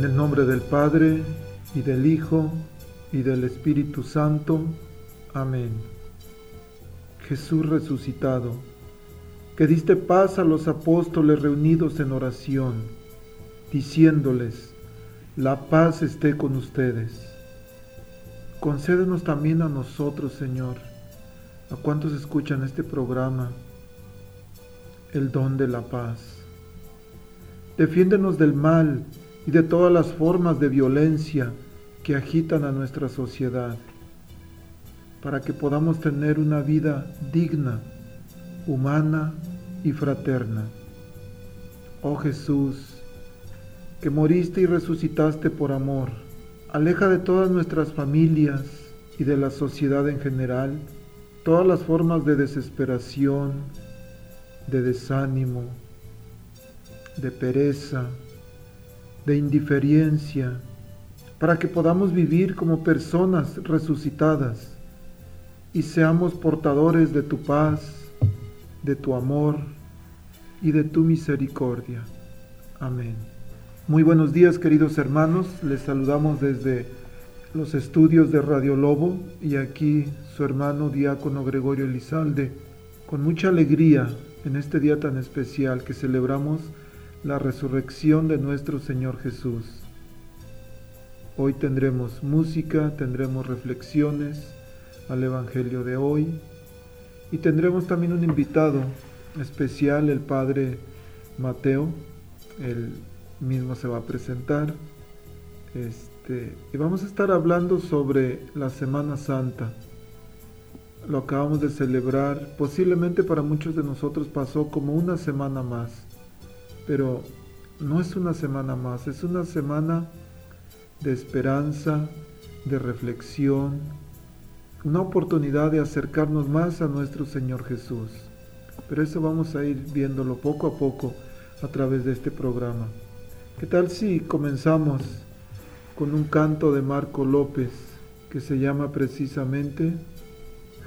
En el nombre del Padre, y del Hijo, y del Espíritu Santo. Amén. Jesús resucitado, que diste paz a los apóstoles reunidos en oración, diciéndoles, la paz esté con ustedes. Concédenos también a nosotros, Señor, a cuantos escuchan este programa, el don de la paz. Defiéndenos del mal y de todas las formas de violencia que agitan a nuestra sociedad, para que podamos tener una vida digna, humana y fraterna. Oh Jesús, que moriste y resucitaste por amor, aleja de todas nuestras familias y de la sociedad en general todas las formas de desesperación, de desánimo, de pereza, de indiferencia, para que podamos vivir como personas resucitadas y seamos portadores de tu paz, de tu amor y de tu misericordia. Amén. Muy buenos días queridos hermanos, les saludamos desde los estudios de Radio Lobo y aquí su hermano diácono Gregorio Elizalde, con mucha alegría en este día tan especial que celebramos la resurrección de nuestro Señor Jesús. Hoy tendremos música, tendremos reflexiones al Evangelio de hoy y tendremos también un invitado especial, el Padre Mateo. Él mismo se va a presentar. Este, y vamos a estar hablando sobre la Semana Santa. Lo acabamos de celebrar, posiblemente para muchos de nosotros pasó como una semana más pero no es una semana más, es una semana de esperanza, de reflexión, una oportunidad de acercarnos más a nuestro Señor Jesús. Pero eso vamos a ir viéndolo poco a poco a través de este programa. ¿Qué tal si comenzamos con un canto de Marco López que se llama precisamente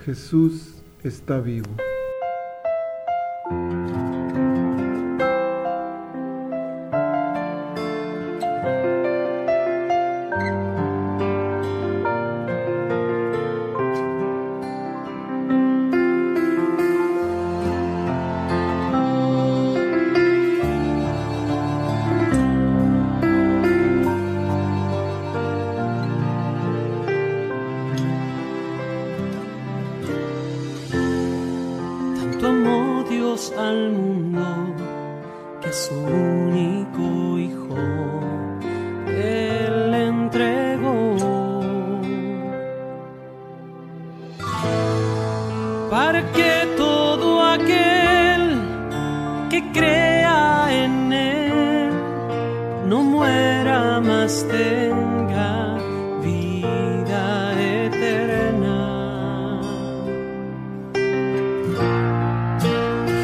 Jesús está vivo?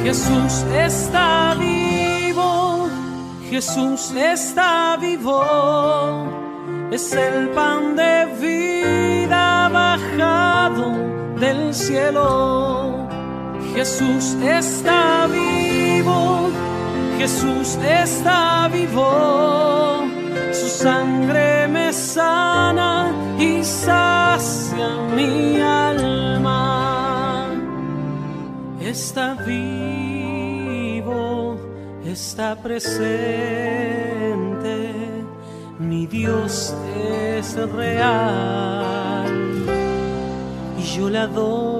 Jesús está vivo, Jesús está vivo, es el pan de vida bajado del cielo. Jesús está vivo, Jesús está vivo, sangre me sana y sacia mi alma. Está vivo está presente, mi Dios es real. Y yo le adoro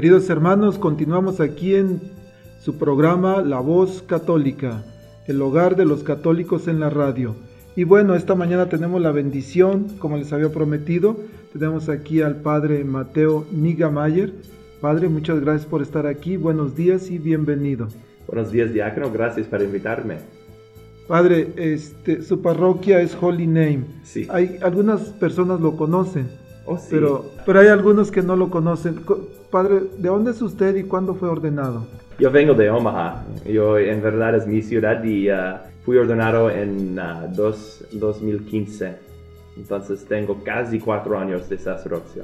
Queridos hermanos, continuamos aquí en su programa La Voz Católica, el hogar de los católicos en la radio. Y bueno, esta mañana tenemos la bendición, como les había prometido, tenemos aquí al Padre Mateo Nigamayer. Padre, muchas gracias por estar aquí, buenos días y bienvenido. Buenos días, diácono, gracias por invitarme. Padre, este, su parroquia es Holy Name. Sí. Hay algunas personas lo conocen, Oh, sí. pero, pero hay algunos que no lo conocen. Padre, ¿de dónde es usted y cuándo fue ordenado? Yo vengo de Omaha. Yo en verdad es mi ciudad y uh, fui ordenado en uh, dos, 2015. Entonces tengo casi cuatro años de sacerdocio.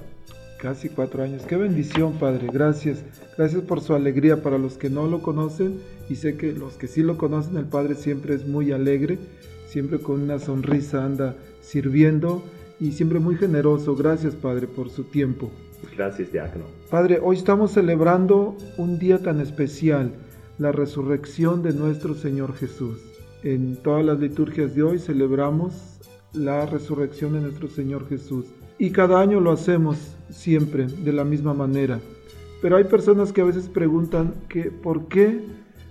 Casi cuatro años. Qué bendición, Padre. Gracias. Gracias por su alegría para los que no lo conocen y sé que los que sí lo conocen, el Padre siempre es muy alegre, siempre con una sonrisa anda sirviendo y siempre muy generoso. Gracias, Padre, por su tiempo. Gracias, diácono. Padre, hoy estamos celebrando un día tan especial, la resurrección de nuestro Señor Jesús. En todas las liturgias de hoy celebramos la resurrección de nuestro Señor Jesús. Y cada año lo hacemos siempre de la misma manera. Pero hay personas que a veces preguntan que por qué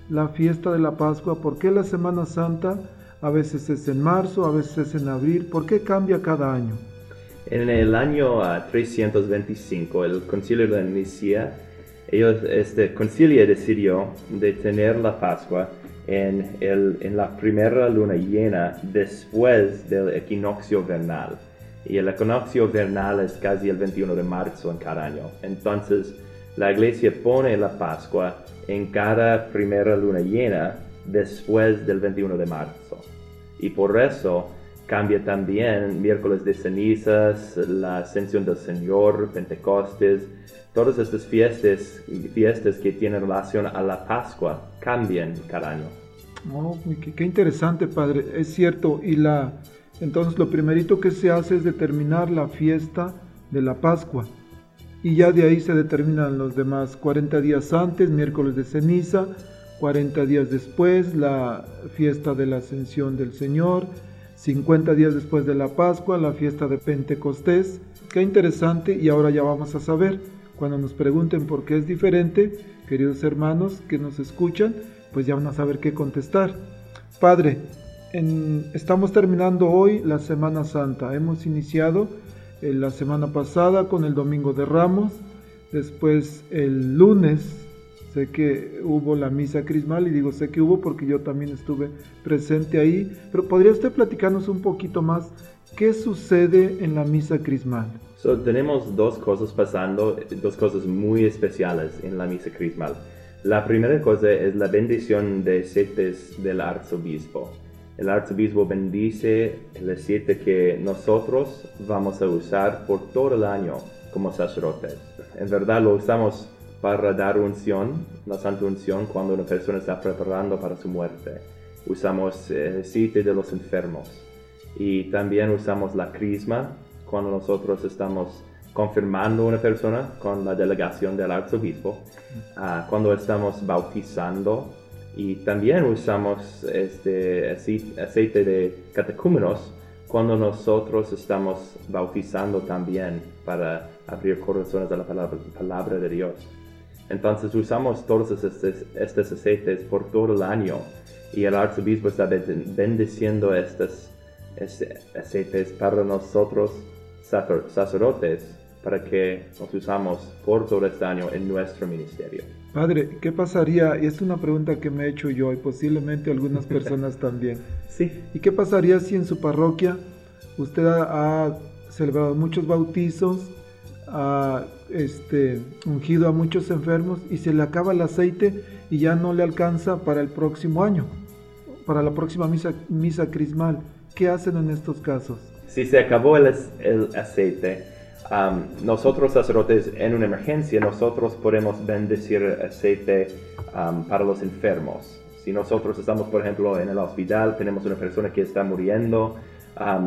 la fiesta de la Pascua, por qué la Semana Santa a veces es en marzo, a veces es en abril, por qué cambia cada año. En el año uh, 325, el concilio de Nicea, ellos, este concilio decidió de tener la Pascua en la primera luna llena después del equinoccio vernal. Y el equinoccio vernal es casi el 21 de marzo en cada año. Entonces, la iglesia pone la Pascua en cada primera luna llena después del 21 de marzo. Y por eso cambia también miércoles de cenizas, la ascensión del Señor, Pentecostes, todas estas fiestas, fiestas que tienen relación a la Pascua cambian cada año. Oh, qué, qué, interesante, Padre. Es cierto. Y la, entonces lo primerito que se hace es determinar la fiesta de la Pascua. Y ya de ahí se determinan los demás. 40 días antes, miércoles de ceniza. 40 días después, la fiesta de la ascensión del Señor. 50 días después de la Pascua, la fiesta de Pentecostés. Qué interesante y ahora ya vamos a saber. Cuando nos pregunten por qué es diferente, queridos hermanos que nos escuchan, pues ya van a saber qué contestar. Padre, estamos terminando hoy la Semana Santa. Hemos iniciado eh, la semana pasada con el Domingo de Ramos, después el lunes sé que hubo la misa crismal y digo sé que hubo porque yo también estuve presente ahí, pero ¿podría usted platicarnos un poquito más qué sucede en la misa crismal? tenemos dos cosas pasando, dos cosas muy especiales en la misa crismal. La primera cosa es la bendición de aceites del arzobispo. El arzobispo bendice el aceite que nosotros vamos a usar por todo el año como sacerdotes. En verdad lo usamos para dar unción, la santa unción, cuando una persona está preparando para su muerte. Usamos el aceite de los enfermos. Y también usamos la crisma cuando nosotros estamos confirmando una persona con la delegación del arzobispo, uh, cuando estamos bautizando y también usamos este aceite de catecúmenos cuando nosotros estamos bautizando también para abrir corazones a la palabra, palabra de Dios. Entonces usamos todos estos, aceites por todo el año y el arzobispo está bendiciendo estos, estos aceites para nosotros sacerdotes para que nos usamos por todo este año en nuestro ministerio. Padre, ¿qué pasaría? Y es una pregunta que me he hecho yo y posiblemente algunas personas también. Sí. ¿Y qué pasaría si en su parroquia usted ha, celebrado muchos bautizos, ha este, ungido a muchos enfermos y se le acaba el aceite y ya no le alcanza para el próximo año, para la próxima misa, misa crismal? ¿Qué hacen en estos casos? Si se acabó el, el aceite, nosotros sacerdotes en una emergencia, nosotros podemos bendecir aceite para los enfermos. Si nosotros estamos, por ejemplo, en el hospital, tenemos una persona que está muriendo,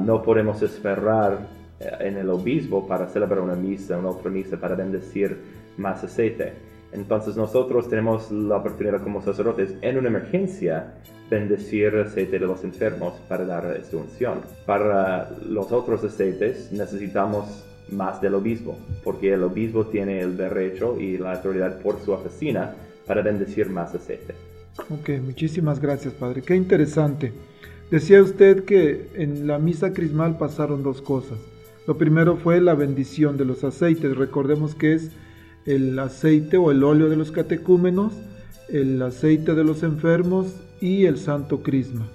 no podemos esperar en el obispo para celebrar una misa, una otra misa para bendecir más aceite. Entonces nosotros tenemos la oportunidad como sacerdotes en una emergencia bendecir aceite de los enfermos para dar esta unción. Para los otros aceites necesitamos más del obispo, porque el obispo tiene el derecho y la autoridad por su oficina para bendecir más aceite. Ok, muchísimas gracias, Padre. Qué interesante. Decía usted que en la misa crismal pasaron dos cosas. Lo primero fue la bendición de los aceites. Recordemos que es el aceite o el óleo de los catecúmenos, el aceite de los enfermos y el santo crisma.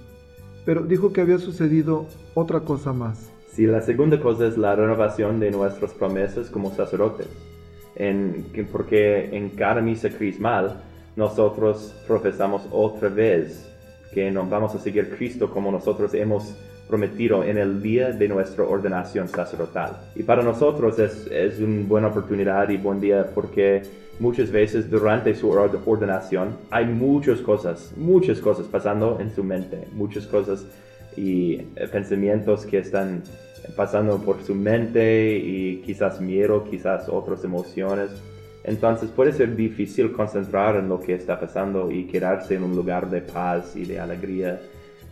Pero dijo que había sucedido otra cosa más. Sí, la segunda cosa es la renovación de nuestras promesas como sacerdotes. En, porque en cada misa crismal nosotros profesamos otra vez que nos vamos a seguir Cristo como nosotros hemos prometido en el día de nuestra ordenación sacerdotal. Y para nosotros es, es una buena oportunidad y buen día porque muchas veces durante su ordenación hay muchas cosas, muchas cosas pasando en su mente, muchas cosas y eh, pensamientos que están pasando por su mente y quizás miedo, quizás otras emociones. Entonces puede ser difícil concentrar en lo que está pasando y quedarse en un lugar de paz y de alegría.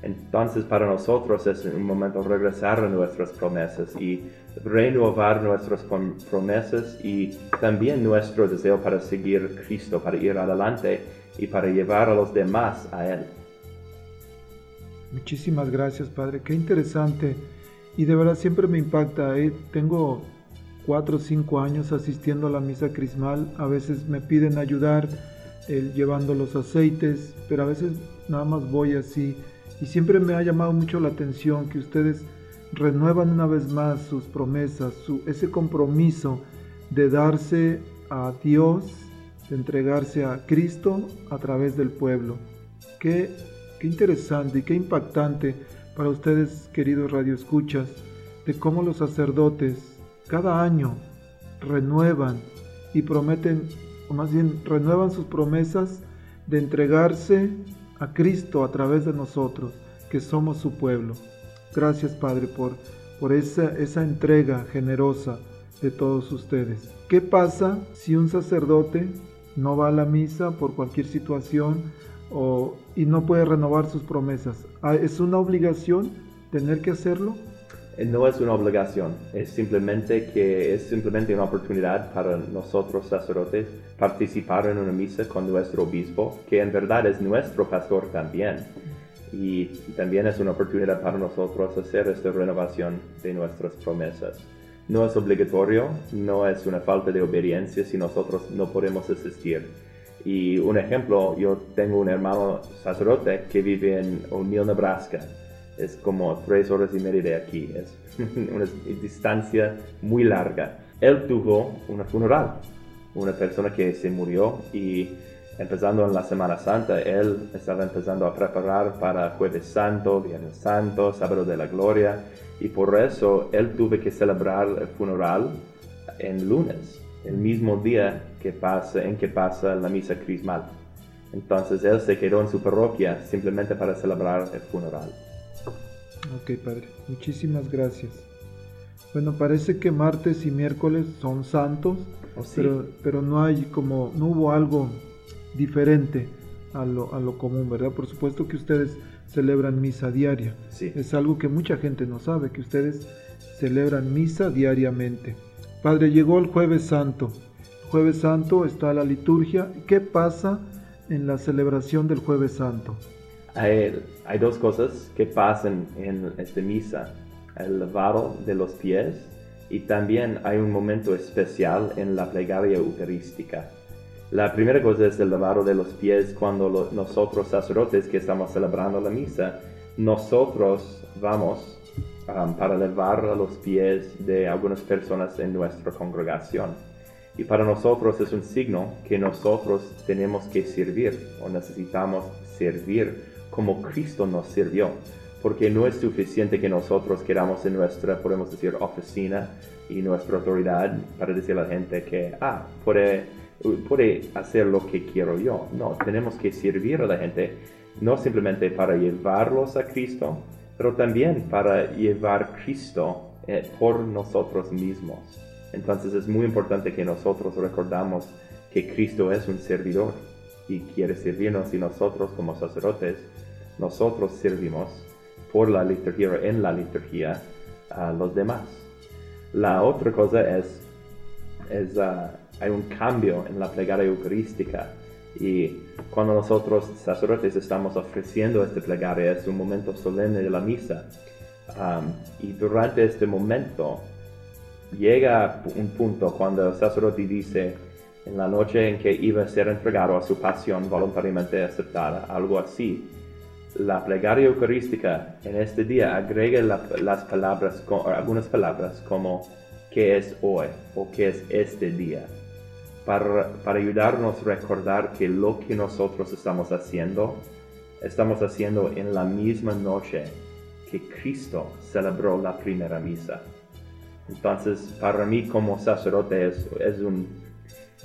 Entonces para nosotros es un momento regresar a nuestras promesas y renovar nuestras promesas y también nuestro deseo para seguir Cristo, para ir adelante y para llevar a los demás a Él. Muchísimas gracias, Padre. Qué interesante. Y de verdad siempre me impacta. ¿eh? Tengo cuatro o cinco años asistiendo a la misa crismal. A veces me piden ayudar llevando los aceites, pero a veces nada más voy así. Y siempre me ha llamado mucho la atención que ustedes renuevan una vez más sus promesas, su, ese compromiso de darse a Dios, de entregarse a Cristo a través del pueblo. Qué Qué interesante y qué impactante para ustedes, queridos radioescuchas, de cómo los sacerdotes cada año renuevan y prometen, o más bien renuevan sus promesas de entregarse a Cristo a través de nosotros, que somos su pueblo. Gracias, Padre, por, por esa, esa entrega generosa de todos ustedes. ¿Qué pasa si un sacerdote no va a la misa por cualquier situación o, y no puede renovar sus promesas. Ah, ¿Es una obligación tener que hacerlo? Eh, no es una obligación, es simplemente que es simplemente una oportunidad para nosotros sacerdotes participar en una misa con nuestro obispo, que en verdad es nuestro pastor también. y también es una oportunidad para nosotros hacer esta renovación de nuestras promesas. No es obligatorio, no es una falta de obediencia si nosotros no podemos asistir. Y un ejemplo, yo tengo un hermano sacerdote que vive en O'Neill, Nebraska. Es como tres horas y media de aquí, es una distancia muy larga. Él tuvo una funeral, una persona que se murió y empezando en la Semana Santa, él estaba empezando a preparar para Jueves Santo, Viernes Santo, Sábado de la Gloria, y por eso él tuvo que celebrar el funeral en lunes, el mismo día que pasa, en que pasa la misa crismal. Entonces él se quedó en su parroquia simplemente para celebrar el funeral. Ok, Padre, muchísimas gracias. Bueno, parece que martes y miércoles son santos, Oh, sí. pero, pero no hay como, no hubo algo diferente a lo, a lo común, ¿verdad? Por supuesto que ustedes celebran misa diaria. Sí. Es algo que mucha gente no sabe, que ustedes celebran misa diariamente. Padre, llegó el jueves santo. El jueves santo está la liturgia. ¿Qué pasa en la celebración del jueves santo? Hay, hay dos cosas que pasan en esta misa. El lavado de los pies y también hay un momento especial en la plegaria eucarística. La primera cosa es el lavado de los pies cuando lo- nosotros sacerdotes que estamos celebrando la misa, nosotros vamos um, para lavar los pies de algunas personas en nuestra congregación. Y para nosotros es un signo que nosotros tenemos que servir o necesitamos servir como Cristo nos sirvió. Porque no es suficiente que nosotros queramos en nuestra, podemos decir, oficina y nuestra autoridad para decir a la gente que, ah, puede, puede hacer lo que quiero yo. No, tenemos que servir a la gente, no simplemente para llevarlos a Cristo, pero también para llevar Cristo eh, por nosotros mismos. Entonces es muy importante que nosotros recordamos que Cristo es un servidor y quiere servirnos y nosotros como sacerdotes, nosotros servimos por la liturgia, en la liturgia a los demás. La otra cosa es, es ah, hay un cambio en la plegaria eucarística y cuando nosotros sacerdotes estamos ofreciendo esta plegaria es un momento solemne de la misa Am, y durante este momento llega un punto cuando el sacerdote dice en la noche en que iba a ser entregado a su pasión voluntariamente aceptada, algo así. La plegaria eucarística en este día agrega la- las palabras, algunas palabras como ¿qué es hoy? o ¿qué es este día? Para, para ayudarnos a recordar que lo que nosotros estamos haciendo, estamos haciendo en la misma noche que Cristo celebró la primera misa. Entonces, para mí como sacerdote es, es, un,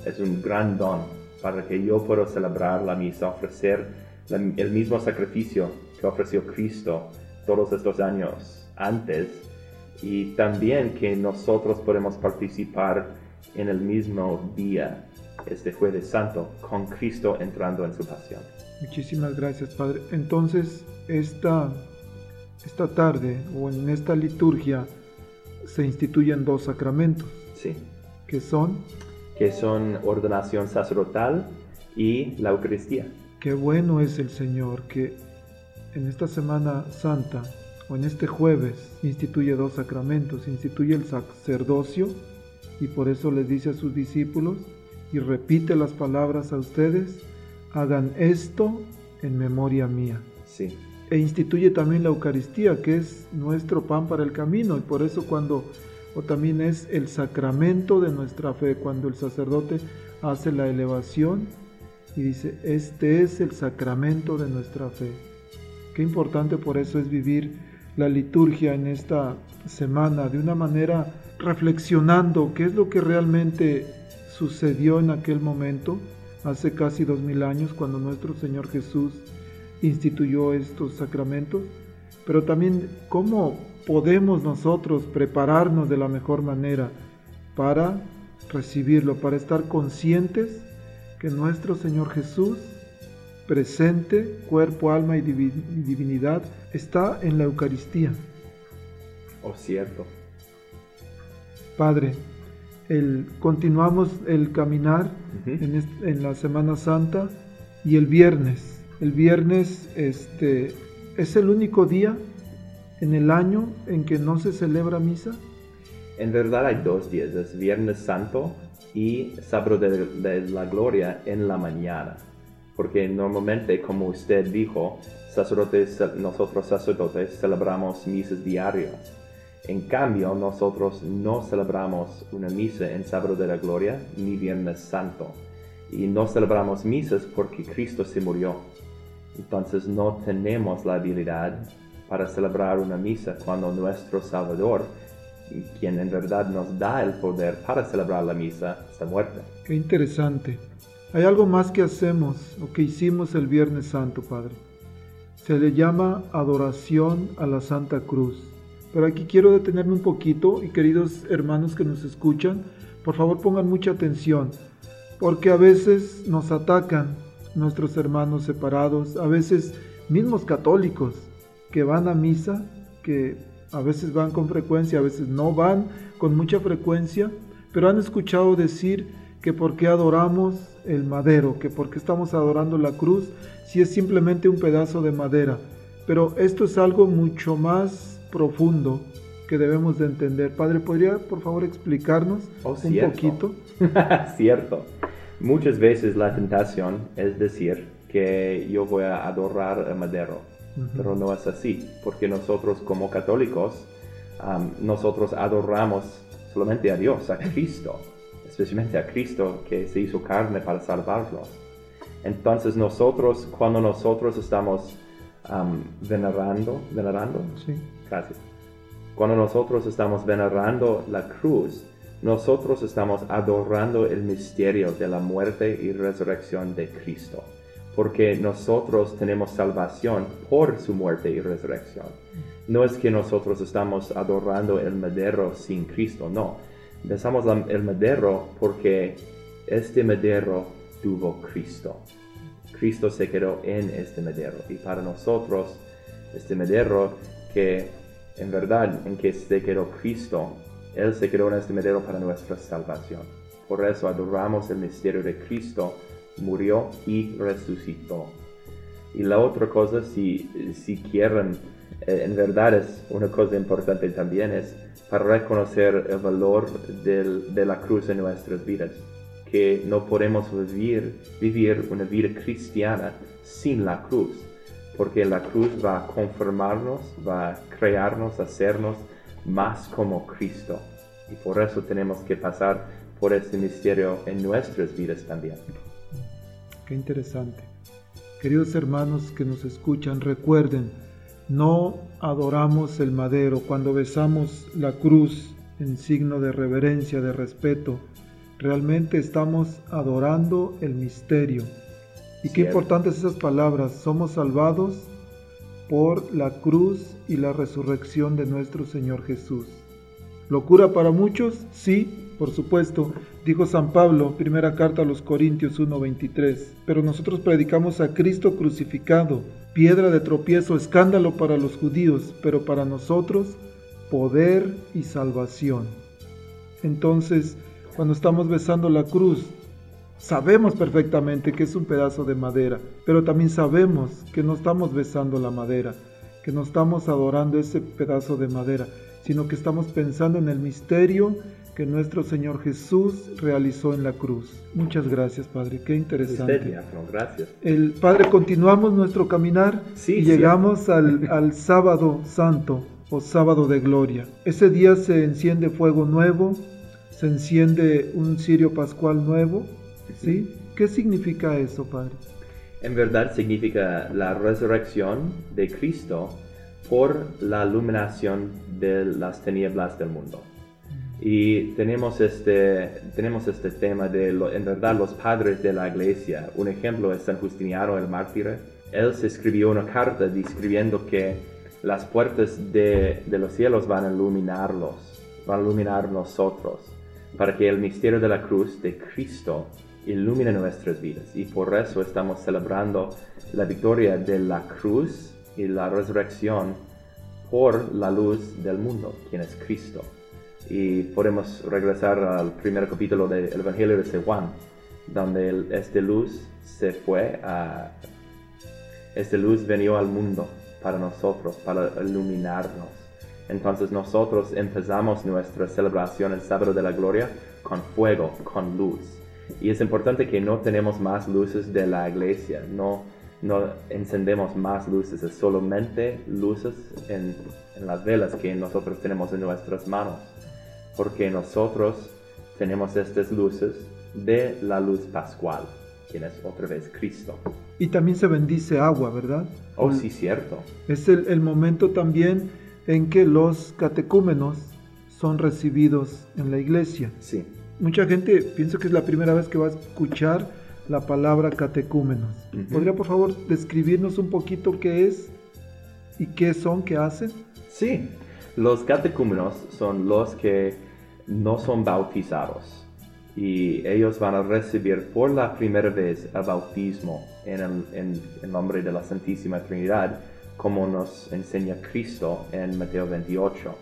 es un gran don para que yo pueda celebrar la misa, ofrecer la- el mismo sacrificio que ofreció Cristo todos estos años antes y también que nosotros podemos participar en el mismo día, este jueves santo, con Cristo entrando en su pasión. Muchísimas gracias, Padre. Entonces, esta, esta tarde o en esta liturgia se instituyen dos sacramentos, Sí. que son, Que son ordenación sacerdotal y la Eucaristía. Qué bueno es el Señor que en esta Semana Santa o en este jueves instituye dos sacramentos, instituye el sacerdocio y por eso les dice a sus discípulos y repite las palabras a ustedes, hagan esto en memoria mía. Sí. e instituye también la Eucaristía, que es nuestro pan para el camino, y por eso cuando, o también es el sacramento de nuestra fe, cuando el sacerdote hace la elevación y dice, este es el sacramento de nuestra fe. Qué importante por eso es vivir la liturgia en esta semana de una manera reflexionando qué es lo que realmente sucedió en aquel momento, hace casi dos mil años, cuando nuestro Señor Jesús instituyó estos sacramentos, pero también cómo podemos nosotros prepararnos de la mejor manera para recibirlo, para estar conscientes que nuestro Señor Jesús, presente, cuerpo, alma y divi- y divinidad, está en la Eucaristía. Oh, cierto. Padre, el, continuamos el caminar en, en la Semana Santa y el viernes. El viernes este, ¿Es el único día en el año en que no se celebra misa? En verdad hay dos días, es Viernes Santo y Sábado de, la Gloria en la mañana. Porque normalmente, como usted dijo, sacerdotes, nosotros sacerdotes celebramos misas diarias. En cambio, nosotros no celebramos una misa en Sábado de la Gloria ni Viernes Santo. Y no celebramos misas porque Cristo se murió. Entonces no tenemos la habilidad para celebrar una misa cuando nuestro Salvador quien en verdad nos da el poder para celebrar la misa, está muerta. Qué interesante. Hay algo más que hacemos o que hicimos el Viernes Santo, Padre. Se le llama adoración a la Santa Cruz. Pero aquí quiero detenerme un poquito y queridos hermanos que nos escuchan, por favor pongan mucha atención, porque a veces nos atacan nuestros hermanos separados, a veces mismos católicos que van a misa, que a veces van con frecuencia, a veces no van con mucha frecuencia, pero han escuchado decir que por qué adoramos el madero, que por qué estamos adorando la cruz si es simplemente un pedazo de madera. Pero esto es algo mucho más profundo que debemos de entender. Padre, ¿podría por favor explicarnos Oh, un cierto. poquito? Cierto. Muchas veces la tentación es decir que yo voy a adorar el madero, pero no es así, porque nosotros como católicos, nosotros adoramos solamente a Dios, a Cristo, especialmente a Cristo que se hizo carne para salvarnos. Entonces nosotros, cuando nosotros estamos am, venerando, venerando, Sí. Gracias. Cuando nosotros estamos venerando la cruz, nosotros estamos adorando el misterio de la muerte y resurrección de Cristo, porque nosotros tenemos salvación por su muerte y resurrección. No es que nosotros estamos adorando el madero sin Cristo, no. Besamos el madero porque este madero tuvo Cristo. Cristo se quedó en este madero y para nosotros este madero que en verdad en que se quedó Cristo, Él se quedó en este madero para nuestra salvación. Por eso adoramos el misterio de Cristo, murió y resucitó. Y la otra cosa, si, si quieren, eh, en verdad es una cosa importante también, es para reconocer el valor del- de la cruz en nuestras vidas, que no podemos vivir, vivir una vida cristiana sin la cruz, porque la cruz va a conformarnos, va a crearnos, hacernos más como Cristo. Y por eso tenemos que pasar por este misterio en nuestras vidas también. Qué interesante. Queridos hermanos que nos escuchan, recuerden, no adoramos el madero cuando besamos la cruz en signo de reverencia, de respeto. Realmente estamos adorando el misterio. Y qué importantes esas palabras. Somos salvados por la cruz y la resurrección de nuestro Señor Jesús. ¿Locura para muchos? Sí, por supuesto, dijo San Pablo, primera carta a los Corintios 1:23. Pero nosotros predicamos a Cristo crucificado, piedra de tropiezo, escándalo para los judíos, pero para nosotros poder y salvación. Entonces, cuando estamos besando la cruz, sabemos perfectamente que es un pedazo de madera, pero también sabemos que no estamos besando la madera, que no estamos adorando ese pedazo de madera, sino que estamos pensando en el misterio que nuestro Señor Jesús realizó en la cruz. Muchas gracias, Padre, qué Usted, interesante. diácono, gracias. El Padre, continuamos nuestro caminar Sí, y sí. llegamos al, al sábado santo o sábado de gloria. Ese día se enciende fuego nuevo, se enciende un cirio pascual nuevo, ¿sí? ¿Qué significa eso, Padre? En verdad significa la resurrección de Cristo por la iluminación de las tinieblas del mundo. Y tenemos este, tenemos este tema de, lo- en verdad, los padres de la iglesia. Un ejemplo es San Justiniano el mártir. Él se escribió una carta describiendo que las puertas de, de los cielos van a iluminarlos, van a iluminar nosotros, para que el misterio de la cruz de Cristo ilumine nuestras vidas. Y por eso estamos celebrando la victoria de la cruz y la resurrección por la luz del mundo, quien es Cristo. Y podemos regresar al primer capítulo del Evangelio de San Juan, donde esta luz se fue a... Esta luz venió al mundo para nosotros, para iluminarnos. Entonces nosotros empezamos nuestra celebración el sábado de la gloria con fuego, con luz. Y es importante que no tenemos más luces de la iglesia, no, no encendemos más luces, es solamente luces en, en las velas que nosotros tenemos en nuestras manos. Porque nosotros tenemos estas luces de la luz pascual, quien es otra vez Cristo. Y también se bendice agua, ¿verdad? Oh, sí, cierto. Es el, el momento también en que los catecúmenos son recibidos en la iglesia. Sí. Mucha gente piensa que es la primera vez que va a escuchar la palabra catecúmenos. Ujú. ¿Podría por favor describirnos un poquito qué es y qué son, qué hacen? Sí, los catecúmenos son los que no son bautizados y ellos van a recibir por la primera vez el bautismo en el, nombre de la Santísima Trinidad, como nos enseña Cristo en Mateo 28.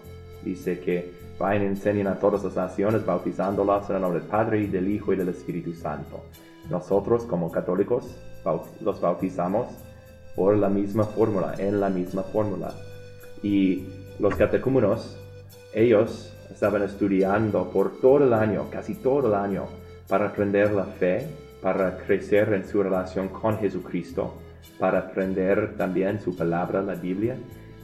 Dice que vayan y enseñen a todas las naciones, bautizándolas en el nombre del Padre y del Hijo y del Espíritu Santo. Nosotros, como católicos, los bautizamos por la misma fórmula, en la misma fórmula. Y los catecúmenos, ellos estaban estudiando por todo el año, casi todo el año, para aprender la fe, para crecer en su relación con Jesucristo, para aprender también su palabra, la Biblia,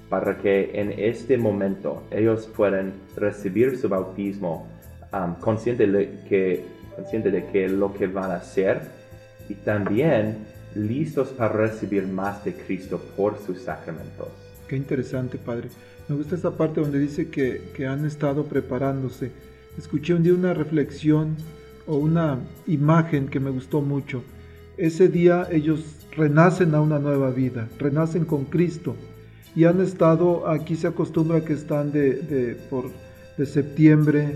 para que en este momento ellos puedan recibir su bautismo um, consciente, de que, consciente de que lo que van a hacer y también listos para recibir más de Cristo por sus sacramentos. Qué interesante, padre. Me gusta esa parte donde dice que, que han estado preparándose. Escuché un día una reflexión o una imagen que me gustó mucho. Ese día ellos renacen a una nueva vida, renacen con Cristo. Y han estado, aquí se acostumbra que están de, de, por, de septiembre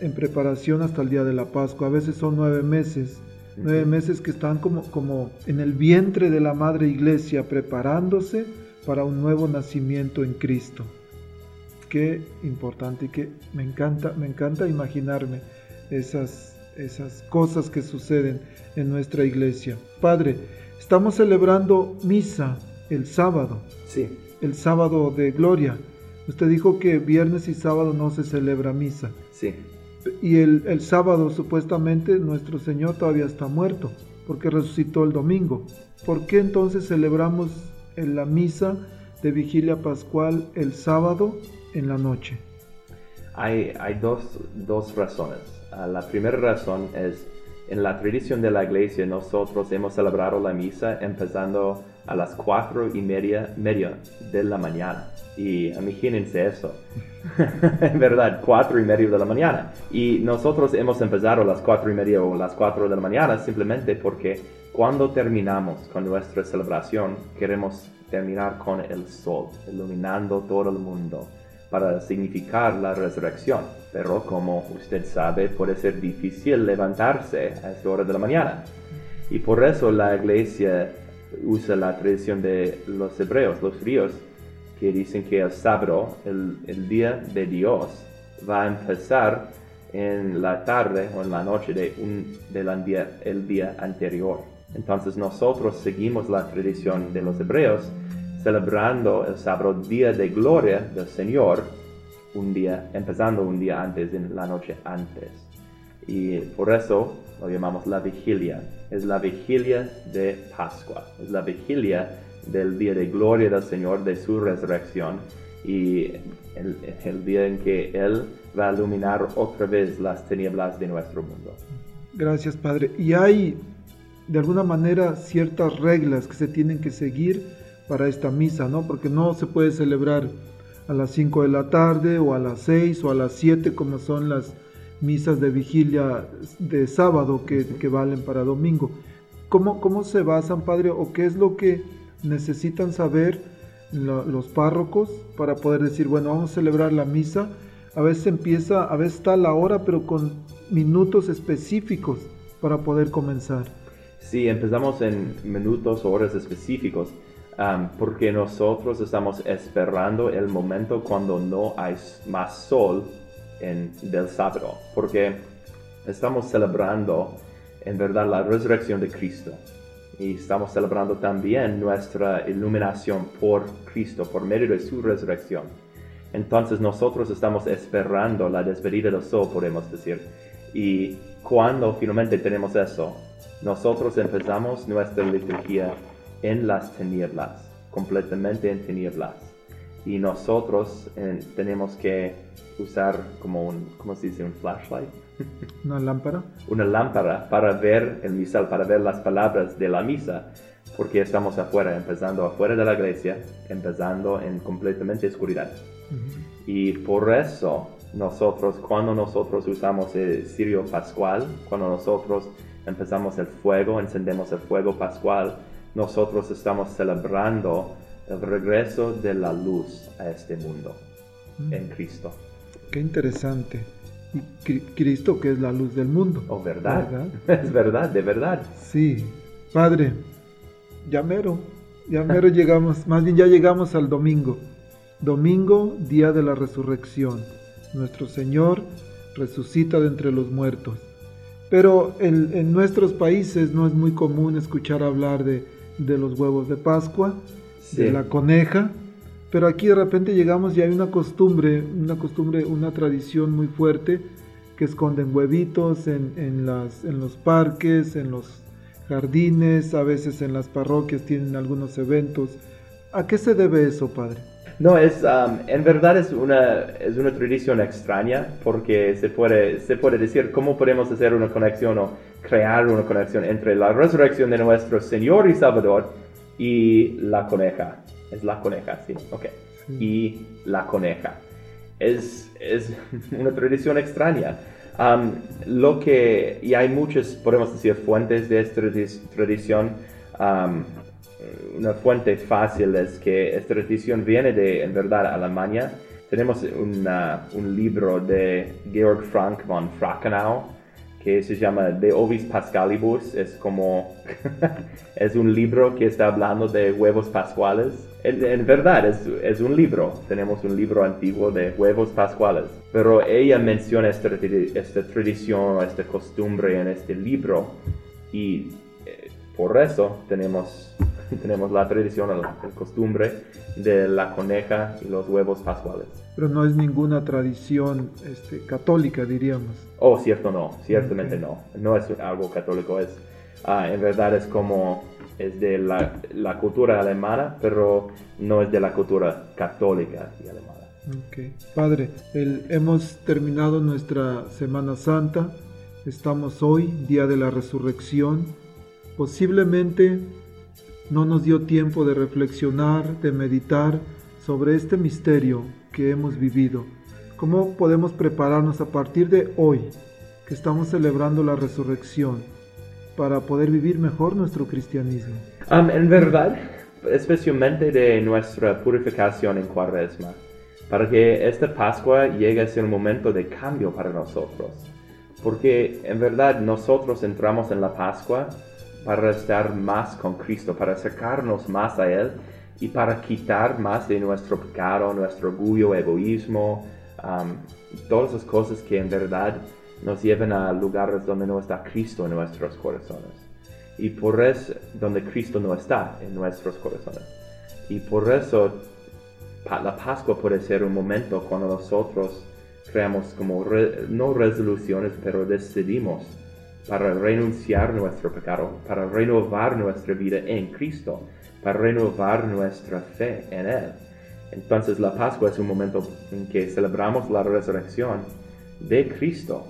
en preparación hasta el día de la Pascua. A veces son nueve meses, nueve meses que están como, como en el vientre de la Madre Iglesia preparándose para un nuevo nacimiento en Cristo. Qué importante y que me encanta, me encanta imaginarme esas, esas cosas que suceden en nuestra iglesia. Padre, estamos celebrando misa el sábado, Sí, el sábado de gloria. Usted dijo que viernes y sábado no se celebra misa. sí. Y el, el sábado supuestamente nuestro Señor todavía está muerto, porque resucitó el domingo. ¿Por qué entonces celebramos en la misa de vigilia pascual el sábado en la noche? Hay, hay dos, dos razones. Ah, la primera razón es, en la tradición de la iglesia nosotros hemos celebrado la misa empezando a las cuatro y media, media de la mañana. Y imagínense eso. en verdad, cuatro y media de la mañana. Y nosotros hemos empezado a las cuatro y media o las cuatro de la mañana simplemente porque cuando terminamos con nuestra celebración queremos terminar con el sol, iluminando todo el mundo para significar la resurrección. Pero como usted sabe, puede ser difícil levantarse a esta hora de la mañana. Y por eso la iglesia usa la tradición de los hebreos, los judíos, que dicen que el sábado, el, día de Dios, va a empezar en la tarde o en la noche del día, el día anterior. Entonces nosotros seguimos la tradición de los hebreos celebrando el sábado día de gloria del Señor, un día, empezando un día antes, en la noche antes. Y por eso lo llamamos la vigilia. Es la vigilia de Pascua, es la vigilia del día de gloria del Señor, de su resurrección y el, el día en que Él va a iluminar otra vez las tinieblas de nuestro mundo. Gracias, Padre. Y hay, de alguna manera, ciertas reglas que se tienen que seguir para esta misa, ¿no? Porque no se puede celebrar a las 5 de la tarde o a las 6 o a las 7 como son las misas de vigilia de sábado que, valen para domingo. ¿Cómo, ¿Cómo se basan, Padre, o qué es lo que necesitan saber lo- los párrocos para poder decir, bueno, vamos a celebrar la misa? A veces empieza, a veces está la hora, pero con minutos específicos para poder comenzar. Sí, empezamos en minutos o horas específicos um, porque nosotros estamos esperando el momento cuando no hay más sol en, del sábado, porque estamos celebrando en verdad la resurrección de Cristo. y estamos celebrando también nuestra iluminación por Cristo, por medio de su resurrección. Entonces nosotros estamos esperando la despedida del sol, podemos decir. Y cuando finalmente tenemos eso, nosotros empezamos nuestra liturgia en las tinieblas, completamente en tinieblas. Y nosotros eh, tenemos que usar como un, ¿cómo se dice? Un flashlight. ¿Una lámpara? Una lámpara para ver el misal, para ver las palabras de la misa, porque estamos afuera, empezando afuera de la iglesia, empezando en completamente oscuridad. Y por eso nosotros, cuando nosotros usamos el cirio pascual, cuando nosotros empezamos el fuego, encendemos el fuego pascual, nosotros estamos celebrando el regreso de la luz a este mundo en Cristo. Qué interesante. Y Cristo que es la luz del mundo. Oh, ¿verdad? Es verdad, de verdad. Sí. Padre, ya mero, ya mero llegamos, más bien ya llegamos al domingo. Domingo, día de la resurrección. Nuestro Señor resucita de entre los muertos. Pero en, nuestros países no es muy común escuchar hablar de, los huevos de Pascua, de la coneja, pero aquí de repente llegamos y hay una costumbre, una costumbre, una tradición muy fuerte que esconden huevitos en, las, en los parques, en los jardines, a veces en las parroquias tienen algunos eventos. ¿A qué se debe eso, padre? No, es, um, en verdad es una, es una tradición extraña porque se puede, se puede decir cómo podemos hacer una conexión o crear una conexión entre la resurrección de nuestro Señor y Salvador y la coneja. Es la coneja, sí, ok. Y la coneja. Es, es una tradición extraña. Um, lo que, y hay muchas, podemos decir, fuentes de esta tradición. Um, una fuente fácil es que esta tradición viene de, en verdad, Alemania. Tenemos un libro de Georg Frank von Frackenau que se llama De Ovis Pascalibus. Es como, es un libro que está hablando de huevos pascuales. En, verdad, es, es, un libro. Tenemos un libro antiguo de huevos pascuales. Pero ella menciona esta, esta tradición, esta costumbre en este libro. Y por eso tenemos tenemos la tradición, la, costumbre de la coneja y los huevos pascuales. Pero no es ninguna tradición este, católica, diríamos. Oh, cierto no, ciertamente no. No es algo católico, es, ah, en verdad es como, es de la, la, cultura alemana, pero no es de la cultura católica y alemana. Ok, Padre, el, hemos terminado nuestra Semana Santa, estamos hoy, día de la resurrección. Posiblemente no nos dio tiempo de reflexionar, de meditar sobre este misterio que hemos vivido. ¿Cómo podemos prepararnos a partir de hoy, que estamos celebrando la resurrección, para poder vivir mejor nuestro cristianismo? en verdad, especialmente de nuestra purificación en cuaresma, para que esta Pascua llegue a ser un momento de cambio para nosotros. Porque en verdad nosotros entramos en la Pascua para estar más con Cristo, para acercarnos más a Él y para quitar más de nuestro pecado, nuestro orgullo, egoísmo, todas las cosas que en verdad nos llevan a lugares donde no está Cristo en nuestros corazones. Y por eso, donde Cristo no está en nuestros corazones. Y por eso la Pascua puede ser un momento cuando nosotros creamos como, no resoluciones, pero decidimos para renunciar nuestro pecado, para renovar nuestra vida en Cristo, para renovar nuestra fe en Él. Entonces la Pascua es un momento en que celebramos la resurrección de Cristo,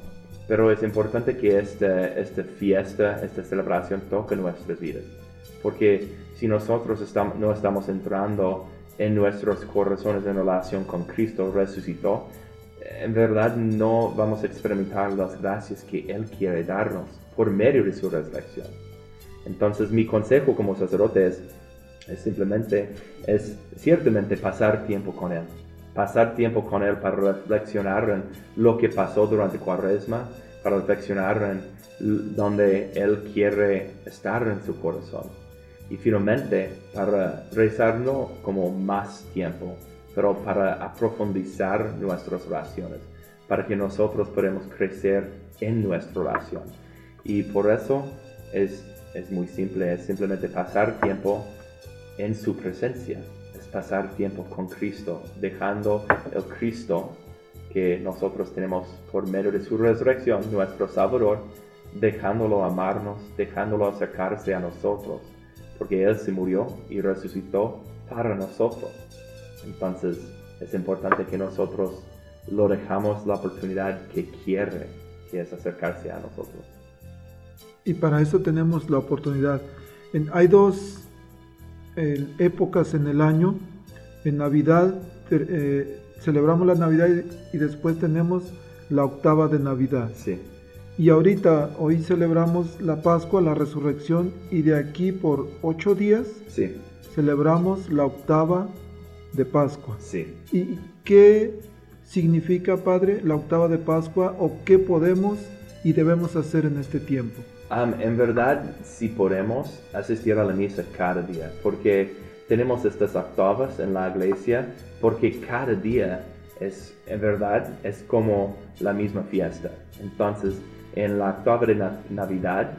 pero es importante que esta, esta fiesta, esta celebración toque nuestras vidas, porque si nosotros estamos, no estamos entrando en nuestros corazones en relación con Cristo resucitó, en verdad no vamos a experimentar las gracias que Él quiere darnos por medio de su resurrección. Entonces mi consejo como sacerdote es, simplemente, es ciertamente pasar tiempo con Él. Pasar tiempo con Él para reflexionar en lo que pasó durante Cuaresma, para reflexionar en donde Él quiere estar en su corazón. Y finalmente, para rezar no como más tiempo, pero para profundizar nuestras oraciones, para que nosotros podamos crecer en nuestra oración. Y por eso es es muy simple, es simplemente pasar tiempo en su presencia, es pasar tiempo con Cristo, dejando el Cristo que nosotros tenemos por medio de su resurrección, nuestro Salvador, dejándolo amarnos, dejándolo acercarse a nosotros, porque Él se murió y resucitó para nosotros. Entonces es importante que nosotros lo dejamos la oportunidad que quiere, que es acercarse a nosotros. Y para eso tenemos la oportunidad. hay dos eh, épocas en el año. En Navidad eh, celebramos la Navidad y, después tenemos la octava de Navidad. Sí. Y ahorita, hoy celebramos la Pascua, la resurrección, y de aquí por ocho días sí. celebramos la octava de Pascua. Sí. ¿Y qué significa, Padre, la octava de Pascua o qué podemos y debemos hacer en este tiempo? en verdad, si podemos asistir a la misa cada día, porque tenemos estas octavas en la iglesia, porque cada día es, en verdad, es como la misma fiesta. Entonces, en la octava de Navidad,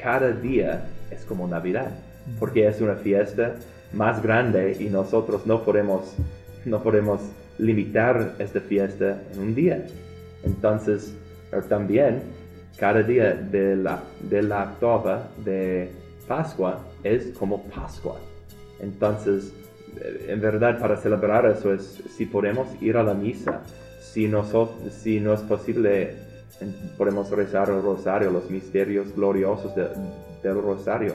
cada día es como Navidad, porque es una fiesta más grande y nosotros no podemos, no podemos limitar esta fiesta en un día. Entonces, también cada día de la, de la octava de Pascua es como Pascua. Entonces, eh, en verdad, para celebrar eso es si podemos ir a la misa, si no, si no es posible, podemos rezar el rosario, los misterios gloriosos del rosario,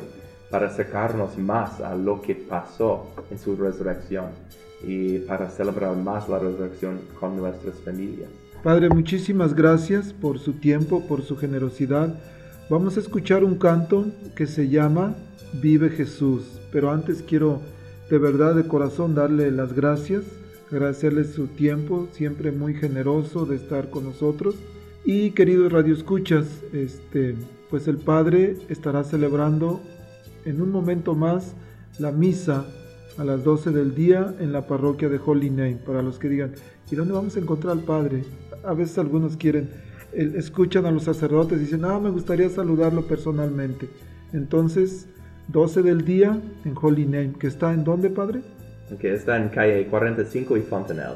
para acercarnos más a lo que pasó en su resurrección y para celebrar más la resurrección con nuestras familias. Padre, muchísimas gracias por su tiempo, por su generosidad. Vamos a escuchar un canto que se llama Vive Jesús, pero antes quiero de verdad de corazón darle las gracias, agradecerle su tiempo, siempre muy generoso de estar con nosotros. Y queridos radioescuchas, este, pues el Padre estará celebrando en un momento más la misa a las 12 del día en la parroquia de Holy Name. Para los que digan, ¿y dónde vamos a encontrar al Padre? A veces algunos quieren, escuchan a los sacerdotes y dicen, ah, me gustaría saludarlo personalmente. Entonces, 12 del día en Holy Name, que está en dónde, Padre? Que está en calle 45 y Fontanel.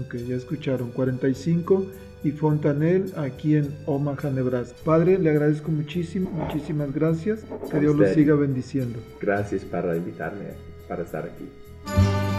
Ok, ya escucharon, 45 y Fontanel aquí en Omaha, Nebraska. Padre, le agradezco muchísimo, muchísimas gracias. Que Dios lo siga bendiciendo. Gracias para invitarme para estar aquí.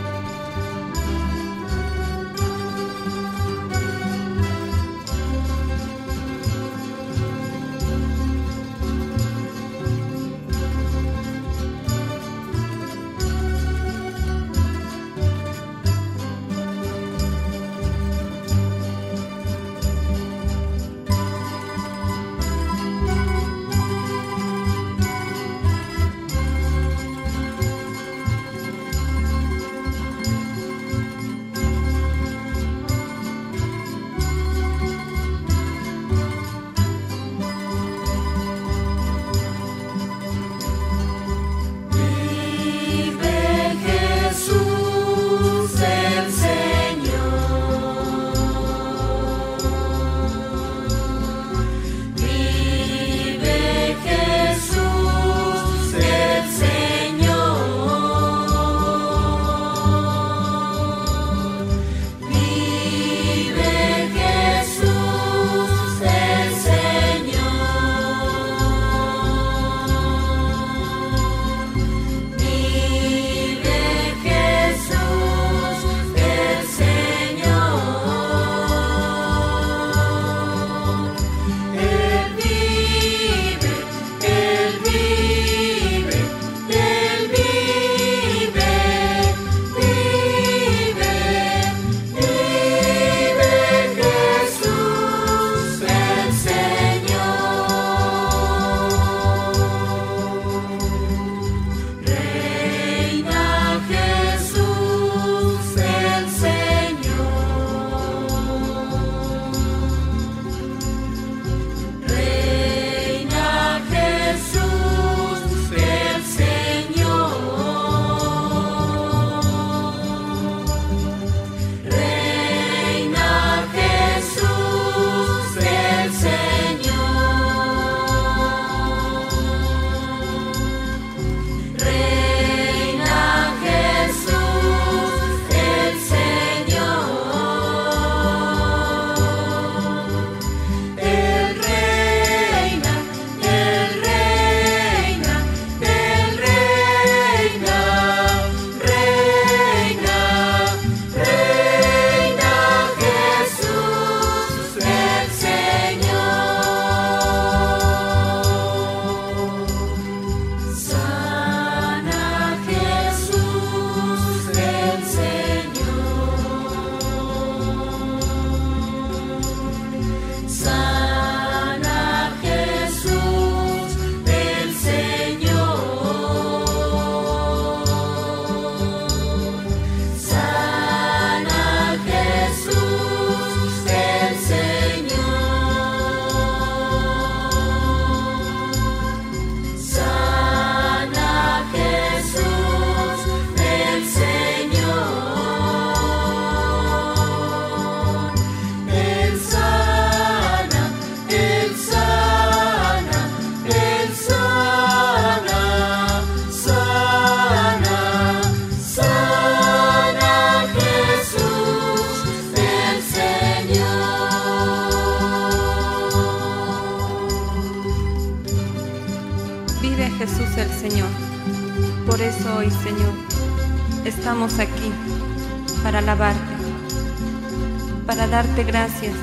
Gracias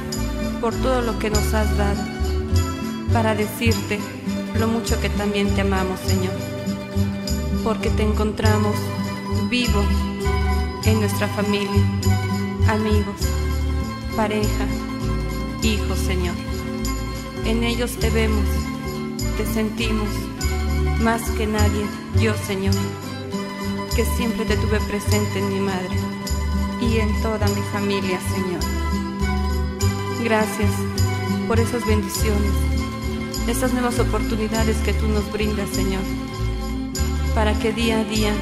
por todo lo que nos has dado, para decirte lo mucho que también te amamos, Señor, porque te encontramos vivo en nuestra familia, amigos, pareja, hijos, Señor. En ellos te vemos, te sentimos, más que nadie, yo, Señor, que siempre te tuve presente en mi madre y en toda mi familia, Señor. Gracias por esas bendiciones, esas nuevas oportunidades que tú nos brindas, Señor, para que día a día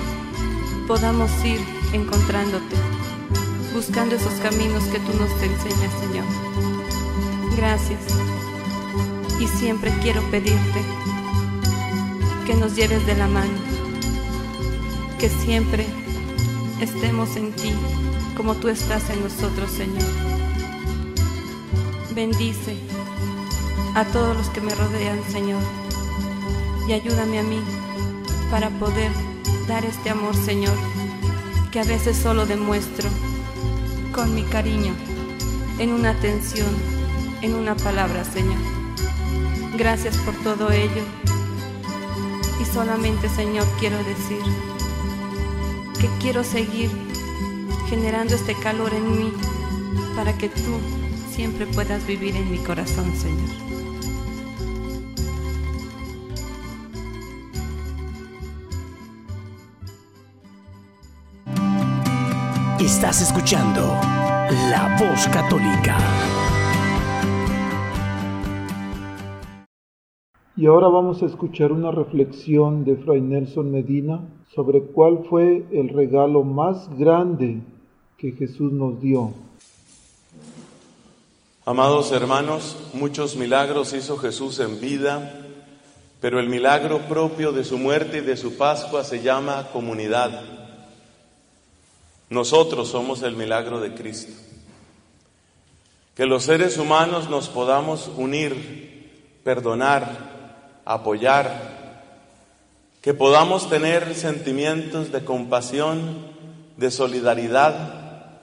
podamos ir encontrándote, buscando esos caminos que tú nos enseñas, Señor. Gracias. Y siempre quiero pedirte que nos lleves de la mano, que siempre estemos en ti como tú estás en nosotros, Señor. Bendice a todos los que me rodean, Señor, y ayúdame a mí para poder dar este amor, Señor, que a veces solo demuestro con mi cariño, en una atención, en una palabra, Señor. Gracias por todo ello. Y solamente, Señor, quiero decir que quiero seguir generando este calor en mí para que tú siempre puedas vivir en mi corazón, Señor. Estás escuchando La Voz Católica. Y ahora vamos a escuchar una reflexión de Fray Nelson Medina sobre cuál fue el regalo más grande que Jesús nos dio. Amados hermanos, muchos milagros hizo Jesús en vida, pero el milagro propio de su muerte y de su Pascua se llama comunidad. Nosotros somos el milagro de Cristo. Que los seres humanos nos podamos unir, perdonar, apoyar, que podamos tener sentimientos de compasión, de solidaridad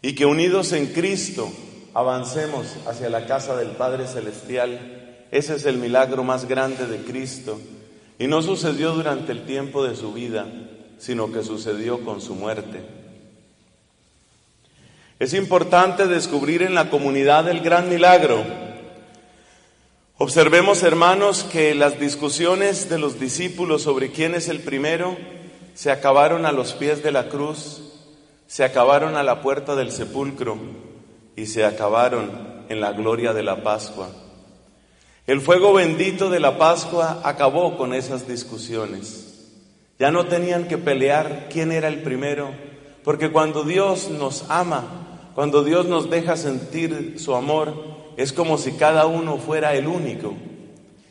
y que unidos en Cristo avancemos hacia la casa del Padre Celestial. Ese es el milagro más grande de Cristo. Y no sucedió durante el tiempo de su vida, sino que sucedió con su muerte. Es importante descubrir en la comunidad el gran milagro. Observemos, hermanos, que las discusiones de los discípulos sobre quién es el primero se acabaron a los pies de la cruz, se acabaron a la puerta del sepulcro y se acabaron en la gloria de la Pascua. El fuego bendito de la Pascua acabó con esas discusiones. Ya no tenían que pelear quién era el primero, porque cuando Dios nos ama, cuando Dios nos deja sentir su amor, es como si cada uno fuera el único,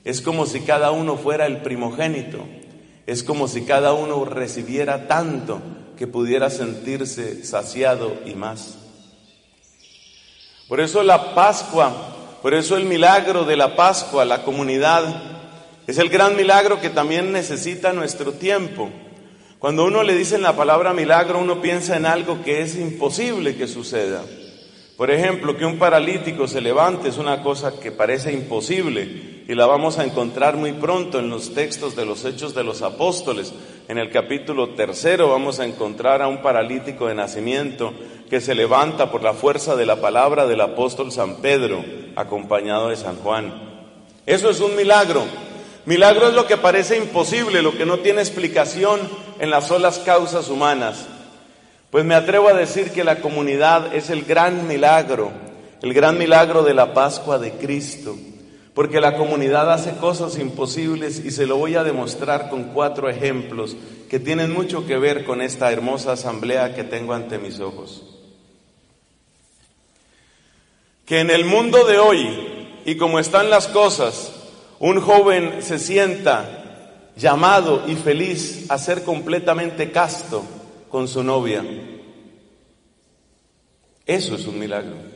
es como si cada uno fuera el primogénito, es como si cada uno recibiera tanto que pudiera sentirse saciado y más. Por eso la Pascua, por eso el milagro de la Pascua, la comunidad, es el gran milagro que también necesita nuestro tiempo. Cuando uno le dice la palabra milagro, uno piensa en algo que es imposible que suceda. Por ejemplo, que un paralítico se levante es una cosa que parece imposible y la vamos a encontrar muy pronto en los textos de los Hechos de los Apóstoles. En el capítulo tercero vamos a encontrar a un paralítico de nacimiento que se levanta por la fuerza de la palabra del apóstol San Pedro, acompañado de San Juan. Eso es un milagro. Milagro es lo que parece imposible, lo que no tiene explicación en las solas causas humanas. Pues me atrevo a decir que la comunidad es el gran milagro, el gran milagro de la Pascua de Cristo, porque la comunidad hace cosas imposibles y se lo voy a demostrar con cuatro ejemplos que tienen mucho que ver con esta hermosa asamblea que tengo ante mis ojos que en el mundo de hoy y como están las cosas, un joven se sienta llamado y feliz a ser completamente casto con su novia. Eso es un milagro.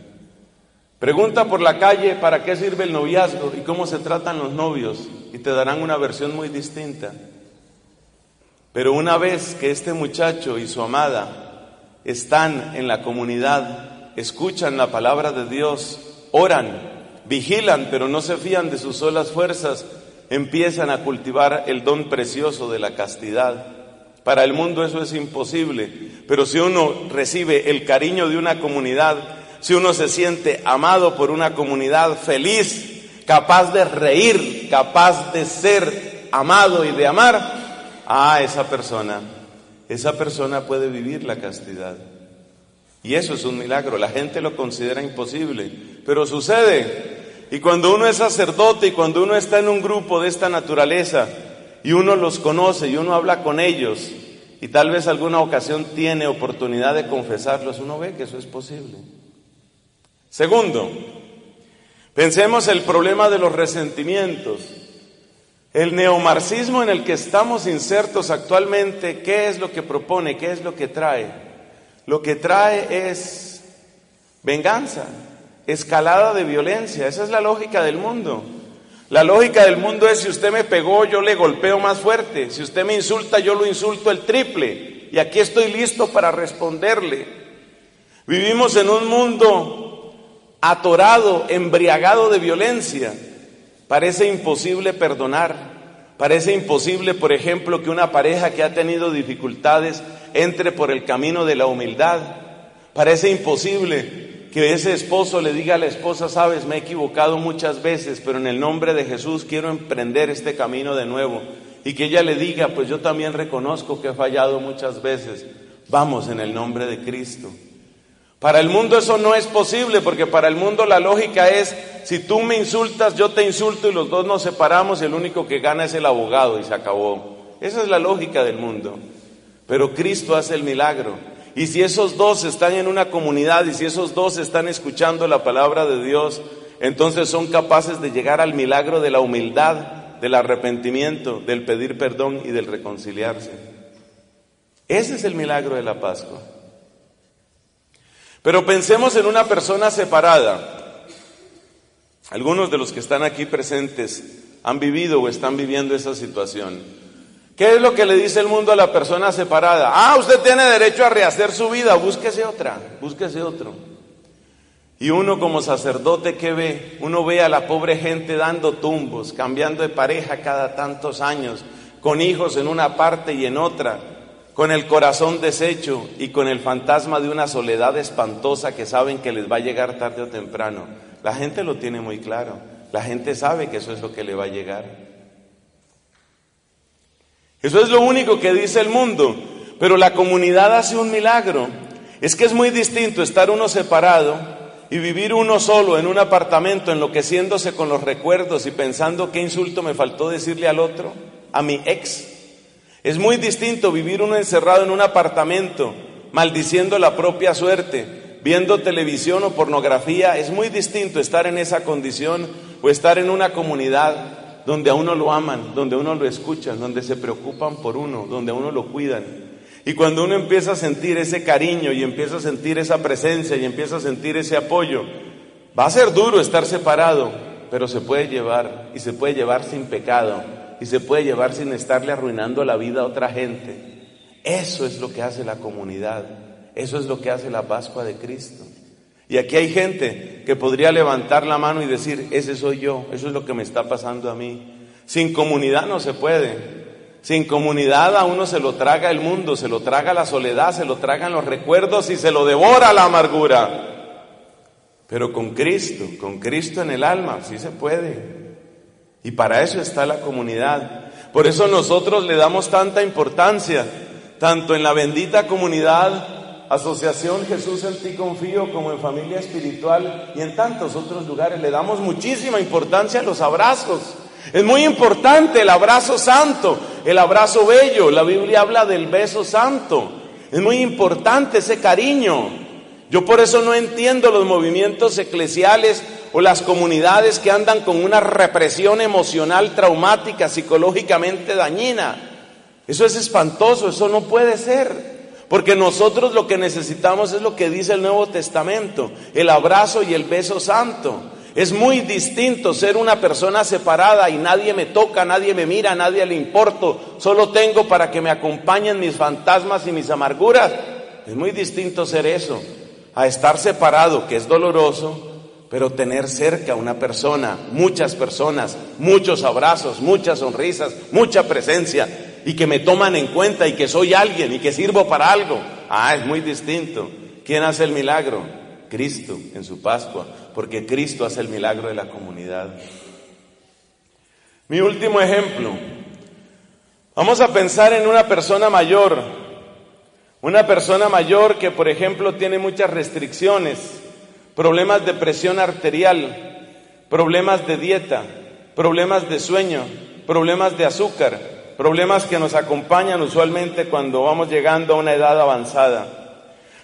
Pregunta por la calle para qué sirve el noviazgo y cómo se tratan los novios y te darán una versión muy distinta. Pero una vez que este muchacho y su amada están en la comunidad, escuchan la palabra de Dios, oran, vigilan, pero no se fían de sus solas fuerzas, empiezan a cultivar el don precioso de la castidad. Para el mundo eso es imposible, pero si uno recibe el cariño de una comunidad, si uno se siente amado por una comunidad feliz, capaz de reír, capaz de ser amado y de amar, a esa persona, esa persona puede vivir la castidad. Y eso es un milagro. La gente lo considera imposible, pero sucede. Y cuando uno es sacerdote y cuando uno está en un grupo de esta naturaleza y uno los conoce y uno habla con ellos y tal vez alguna ocasión tiene oportunidad de confesarlos, uno ve que eso es posible. Segundo, pensemos el problema de los resentimientos. El neomarxismo en el que estamos insertos actualmente, ¿qué es lo que propone? ¿Qué es lo que trae? Lo que trae es venganza, escalada de violencia. Esa es la lógica del mundo. La lógica del mundo es si usted me pegó, yo le golpeo más fuerte. Si usted me insulta, yo lo insulto el triple. Y aquí estoy listo para responderle. Vivimos en un mundo atorado, embriagado de violencia. Parece imposible perdonar. Parece imposible, por ejemplo, que una pareja que ha tenido dificultades entre por el camino de la humildad. Parece imposible que ese esposo le diga a la esposa, sabes, me he equivocado muchas veces, pero en el nombre de Jesús quiero emprender este camino de nuevo. Y que ella le diga, pues yo también reconozco que he fallado muchas veces. Vamos en el nombre de Cristo. Para el mundo eso no es posible porque para el mundo la lógica es, si tú me insultas, yo te insulto y los dos nos separamos y el único que gana es el abogado y se acabó. Esa es la lógica del mundo. Pero Cristo hace el milagro. Y si esos dos están en una comunidad y si esos dos están escuchando la palabra de Dios, entonces son capaces de llegar al milagro de la humildad, del arrepentimiento, del pedir perdón y del reconciliarse. Ese es el milagro de la Pascua. Pero pensemos en una persona separada. Algunos de los que están aquí presentes han vivido o están viviendo esa situación. ¿Qué es lo que le dice el mundo a la persona separada? Ah, usted tiene derecho a rehacer su vida, búsquese otra, búsquese otro. Y uno como sacerdote, ¿qué ve? Uno ve a la pobre gente dando tumbos, cambiando de pareja cada tantos años, con hijos en una parte y en otra, con el corazón deshecho y con el fantasma de una soledad espantosa que saben que les va a llegar tarde o temprano. La gente lo tiene muy claro. La gente sabe que eso es lo que le va a llegar. Eso es lo único que dice el mundo. Pero la comunidad hace un milagro. Es que es muy distinto estar uno separado y vivir uno solo en un apartamento enloqueciéndose con los recuerdos y pensando qué insulto me faltó decirle al otro, a mi ex, es muy distinto vivir uno encerrado en un apartamento, maldiciendo la propia suerte, viendo televisión o pornografía. Es muy distinto estar en esa condición o estar en una comunidad donde a uno lo aman, donde a uno lo escuchan, donde se preocupan por uno, donde a uno lo cuidan. Y cuando uno empieza a sentir ese cariño y empieza a sentir esa presencia y empieza a sentir ese apoyo, va a ser duro estar separado, pero se puede llevar y se puede llevar sin pecado y se puede llevar sin estarle arruinando la vida a otra gente. Eso es lo que hace la comunidad, eso es lo que hace la Pascua de Cristo. Y aquí hay gente que podría levantar la mano y decir, ese soy yo, eso es lo que me está pasando a mí. Sin comunidad no se puede. Sin comunidad a uno se lo traga el mundo, se lo traga la soledad, se lo tragan los recuerdos y se lo devora la amargura. Pero con Cristo, con Cristo en el alma, sí se puede. Y para eso está la comunidad. Por eso nosotros le damos tanta importancia, tanto en la bendita comunidad, Asociación Jesús en ti confío, como en familia espiritual y en tantos otros lugares. Le damos muchísima importancia a los abrazos. Es muy importante el abrazo santo, el abrazo bello. La Biblia habla del beso santo. Es muy importante ese cariño. Yo por eso no entiendo los movimientos eclesiales o las comunidades que andan con una represión emocional traumática, psicológicamente dañina. Eso es espantoso, eso no puede ser. Porque nosotros lo que necesitamos es lo que dice el Nuevo Testamento, el abrazo y el beso santo. Es muy distinto ser una persona separada y nadie me toca, nadie me mira, nadie le importo, solo tengo para que me acompañen mis fantasmas y mis amarguras. Es muy distinto ser eso, a estar separado, que es doloroso, pero tener cerca a una persona, muchas personas, muchos abrazos, muchas sonrisas, mucha presencia y que me toman en cuenta y que soy alguien y que sirvo para algo. Ah, es muy distinto. ¿Quién hace el milagro? Cristo en su Pascua, porque Cristo hace el milagro de la comunidad. Mi último ejemplo. Vamos a pensar en una persona mayor, una persona mayor que por ejemplo tiene muchas restricciones, problemas de presión arterial, problemas de dieta, problemas de sueño, problemas de azúcar, problemas que nos acompañan usualmente cuando vamos llegando a una edad avanzada.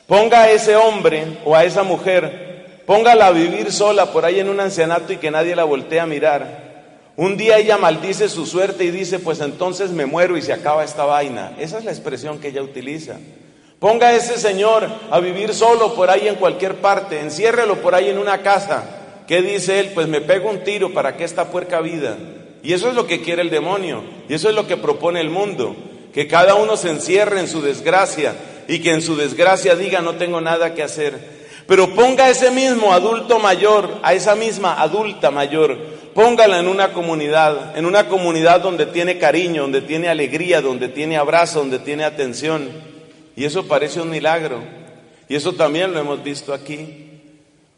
Ponga a ese hombre o a esa mujer, póngala a vivir sola por ahí en un ancianato y que nadie la voltee a mirar. Un día ella maldice su suerte y dice, pues entonces me muero y se acaba esta vaina. Esa es la expresión que ella utiliza. Ponga a ese señor a vivir solo por ahí en cualquier parte, enciérrelo por ahí en una casa. ¿Qué dice él? Pues me pego un tiro para que esta puerca vida. Y eso es lo que quiere el demonio, y eso es lo que propone el mundo, que cada uno se encierre en su desgracia y que en su desgracia diga no tengo nada que hacer. Pero ponga a ese mismo adulto mayor, a esa misma adulta mayor, póngala en una comunidad, en una comunidad donde tiene cariño, donde tiene alegría, donde tiene abrazo, donde tiene atención. Y eso parece un milagro. Y eso también lo hemos visto aquí.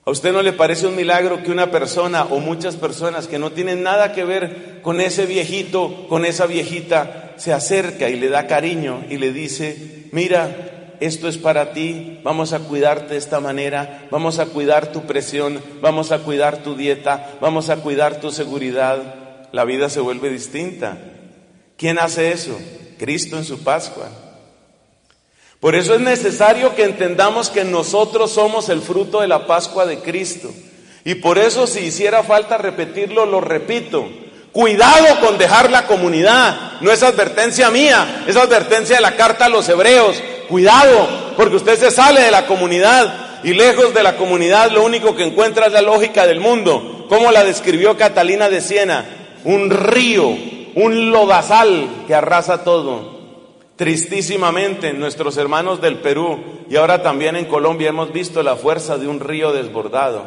¿A usted no le parece un milagro que una persona o muchas personas que no tienen nada que ver con ese viejito, con esa viejita, se acerca y le da cariño y le dice, mira, esto es para ti, vamos a cuidarte de esta manera, vamos a cuidar tu presión, vamos a cuidar tu dieta, vamos a cuidar tu seguridad, la vida se vuelve distinta. ¿Quién hace eso? Cristo en su Pascua. Por eso es necesario que entendamos que nosotros somos el fruto de la Pascua de Cristo. Y por eso si hiciera falta repetirlo, lo repito. Cuidado con dejar la comunidad. No es advertencia mía, es advertencia de la carta a los hebreos. Cuidado, porque usted se sale de la comunidad y lejos de la comunidad lo único que encuentra es la lógica del mundo. como la describió Catalina de Siena? Un río, un lodazal que arrasa todo. Tristísimamente, nuestros hermanos del Perú y ahora también en Colombia hemos visto la fuerza de un río desbordado.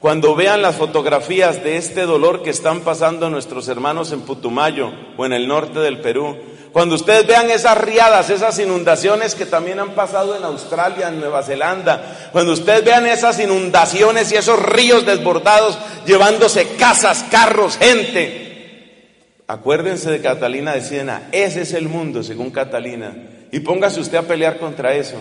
Cuando vean las fotografías de este dolor que están pasando nuestros hermanos en Putumayo o en el norte del Perú, cuando ustedes vean esas riadas, esas inundaciones que también han pasado en Australia, en Nueva Zelanda, cuando ustedes vean esas inundaciones y esos ríos desbordados llevándose casas, carros, gente, acuérdense de Catalina de Siena, ese es el mundo según Catalina, y póngase usted a pelear contra eso.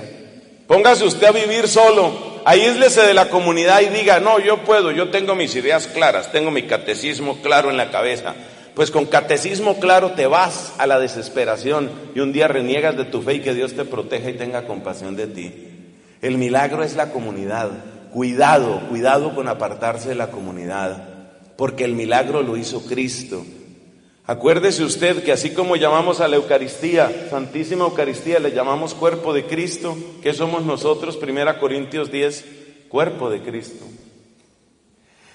Póngase usted a vivir solo, aíslese de la comunidad y diga, no, yo puedo, yo tengo mis ideas claras, tengo mi catecismo claro en la cabeza. Pues con catecismo claro te vas a la desesperación y un día reniegas de tu fe y que Dios te proteja y tenga compasión de ti. El milagro es la comunidad. Cuidado, cuidado con apartarse de la comunidad, porque el milagro lo hizo Cristo. Acuérdese usted que así como llamamos a la Eucaristía, Santísima Eucaristía, le llamamos cuerpo de Cristo, que somos nosotros, Primera Corintios 10, cuerpo de Cristo.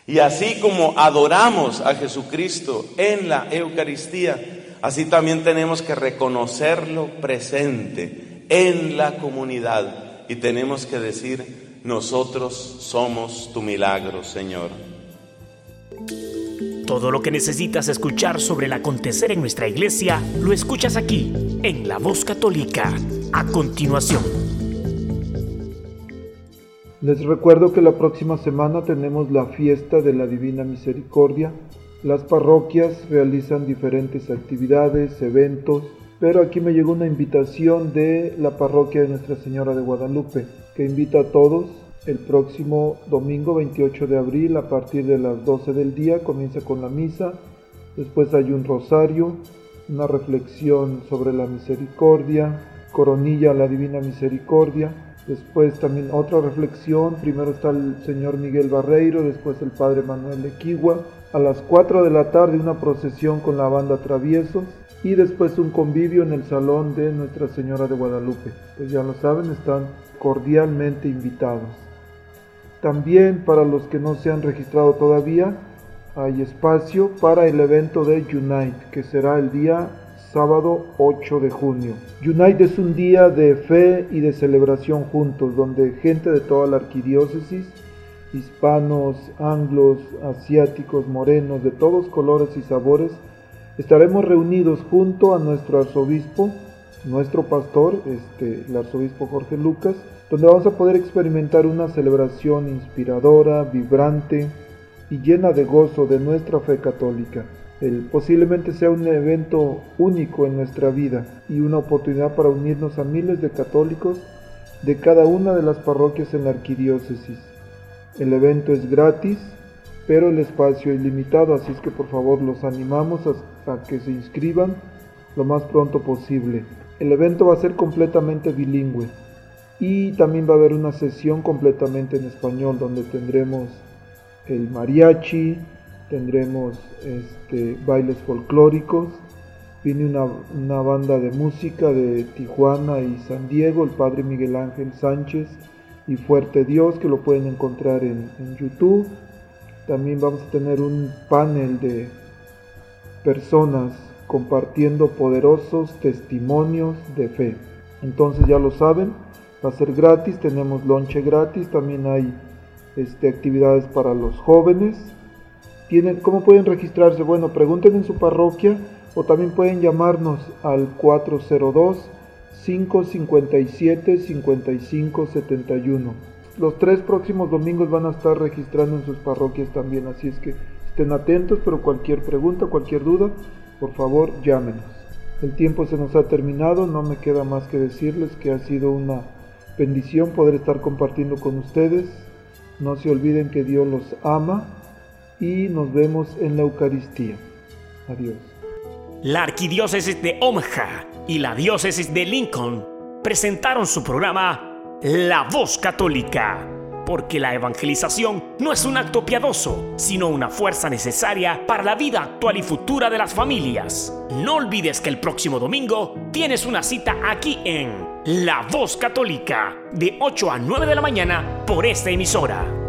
Y así como adoramos a Jesucristo en la Eucaristía, así también tenemos que reconocerlo presente en la comunidad y tenemos que decir, nosotros somos tu milagro, Señor. Todo lo que necesitas escuchar sobre el acontecer en nuestra iglesia, lo escuchas aquí, en La Voz Católica. A continuación. Les recuerdo que la próxima semana tenemos la fiesta de la Divina Misericordia. Las parroquias realizan diferentes actividades, eventos, pero aquí me llegó una invitación de la parroquia de Nuestra Señora de Guadalupe, que invita a todos el próximo domingo 28 de abril a partir de las 12 del día comienza con la misa, después hay un rosario, una reflexión sobre la misericordia, coronilla a la divina misericordia, después también otra reflexión, primero está el señor Miguel Barreiro, después el padre Manuel Equigua, a las 4 de la tarde una procesión con la banda Traviesos. Y después un convivio en el salón de Nuestra Señora de Guadalupe. Pues ya lo saben, están cordialmente invitados. También para los que no se han registrado todavía, hay espacio para el evento de Unite, que será el día sábado 8 de junio. Unite es un día de fe y de celebración juntos, donde gente de toda la arquidiócesis, hispanos, anglos, asiáticos, morenos, de todos colores y sabores, estaremos reunidos junto a nuestro arzobispo, nuestro pastor, este, el arzobispo Jorge Lucas, donde vamos a poder experimentar una celebración inspiradora, vibrante y llena de gozo de nuestra fe católica. El, posiblemente sea un evento único en nuestra vida y una oportunidad para unirnos a miles de católicos de cada una de las parroquias en la arquidiócesis. El evento es gratis, pero el espacio es limitado, así es que por favor los animamos a, que se inscriban lo más pronto posible. El evento va a ser completamente bilingüe y también va a haber una sesión completamente en español donde tendremos el mariachi, tendremos este, bailes folclóricos, viene una, banda de música de Tijuana y San Diego, el padre Miguel Ángel Sánchez y Fuerte Dios, que lo pueden encontrar en, en YouTube. También vamos a tener un panel de personas compartiendo poderosos testimonios de fe. Entonces ya lo saben, va a ser gratis, tenemos lonche gratis, también hay este, actividades para los jóvenes. Tienen, ¿Cómo pueden registrarse? Bueno, pregunten en su parroquia o también pueden llamarnos al 402-557-5571. Los tres próximos domingos van a estar registrando en sus parroquias también, así es que estén atentos, pero cualquier pregunta, cualquier duda, por favor llámenos. El tiempo se nos ha terminado, no me queda más que decirles que ha sido una bendición poder estar compartiendo con ustedes. No se olviden que Dios los ama y nos vemos en la Eucaristía. Adiós. La Arquidiócesis de Omaha y la Diócesis de Lincoln presentaron su programa La Voz Católica porque la evangelización no es un acto piadoso, sino una fuerza necesaria para la vida actual y futura de las familias. No olvides que el próximo domingo tienes una cita aquí en La Voz Católica, de 8 a 9 de la mañana por esta emisora.